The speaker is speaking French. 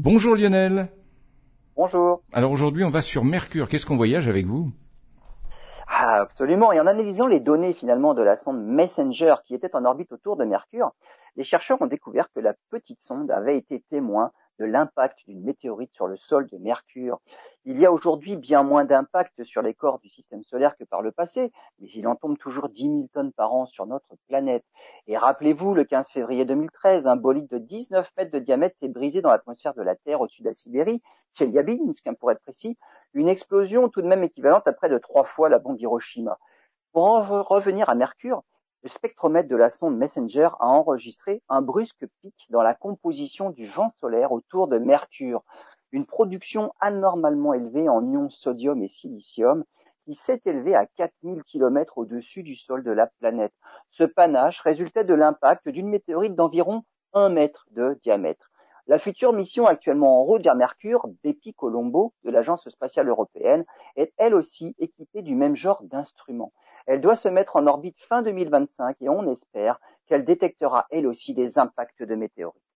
Bonjour Lionel. Bonjour. Alors aujourd'hui, on va sur Mercure. Qu'est-ce qu'on voyage avec vous? Ah, Absolument. Et en analysant les données finalement de la sonde Messenger qui était en orbite autour de Mercure, les chercheurs ont découvert que la petite sonde avait été témoin de l'impact d'une météorite sur le sol de Mercure. Il y a aujourd'hui bien moins d'impact sur les corps du système solaire que par le passé, mais il en tombe toujours 10 000 tonnes par an sur notre planète. Et rappelez-vous, le 15 février 2013, un bolide de 19 mètres de diamètre s'est brisé dans l'atmosphère de la Terre au-dessus de la Sibérie, Tcheliabinsk, pour être précis, une explosion tout de même équivalente à près de trois fois la bombe d'Hiroshima. Pour en revenir à Mercure, le spectromètre de la sonde Messenger a enregistré un brusque pic dans la composition du vent solaire autour de Mercure, une production anormalement élevée en ions sodium et silicium qui s'est élevée à 4000 km au-dessus du sol de la planète. Ce panache résultait de l'impact d'une météorite d'environ 1 mètre de diamètre. La future mission actuellement en route vers Mercure, Bepi Colombo, de l'Agence spatiale européenne, est elle aussi équipée du même genre d'instruments. Elle doit se mettre en orbite fin 2025 et on espère qu'elle détectera elle aussi des impacts de météorites.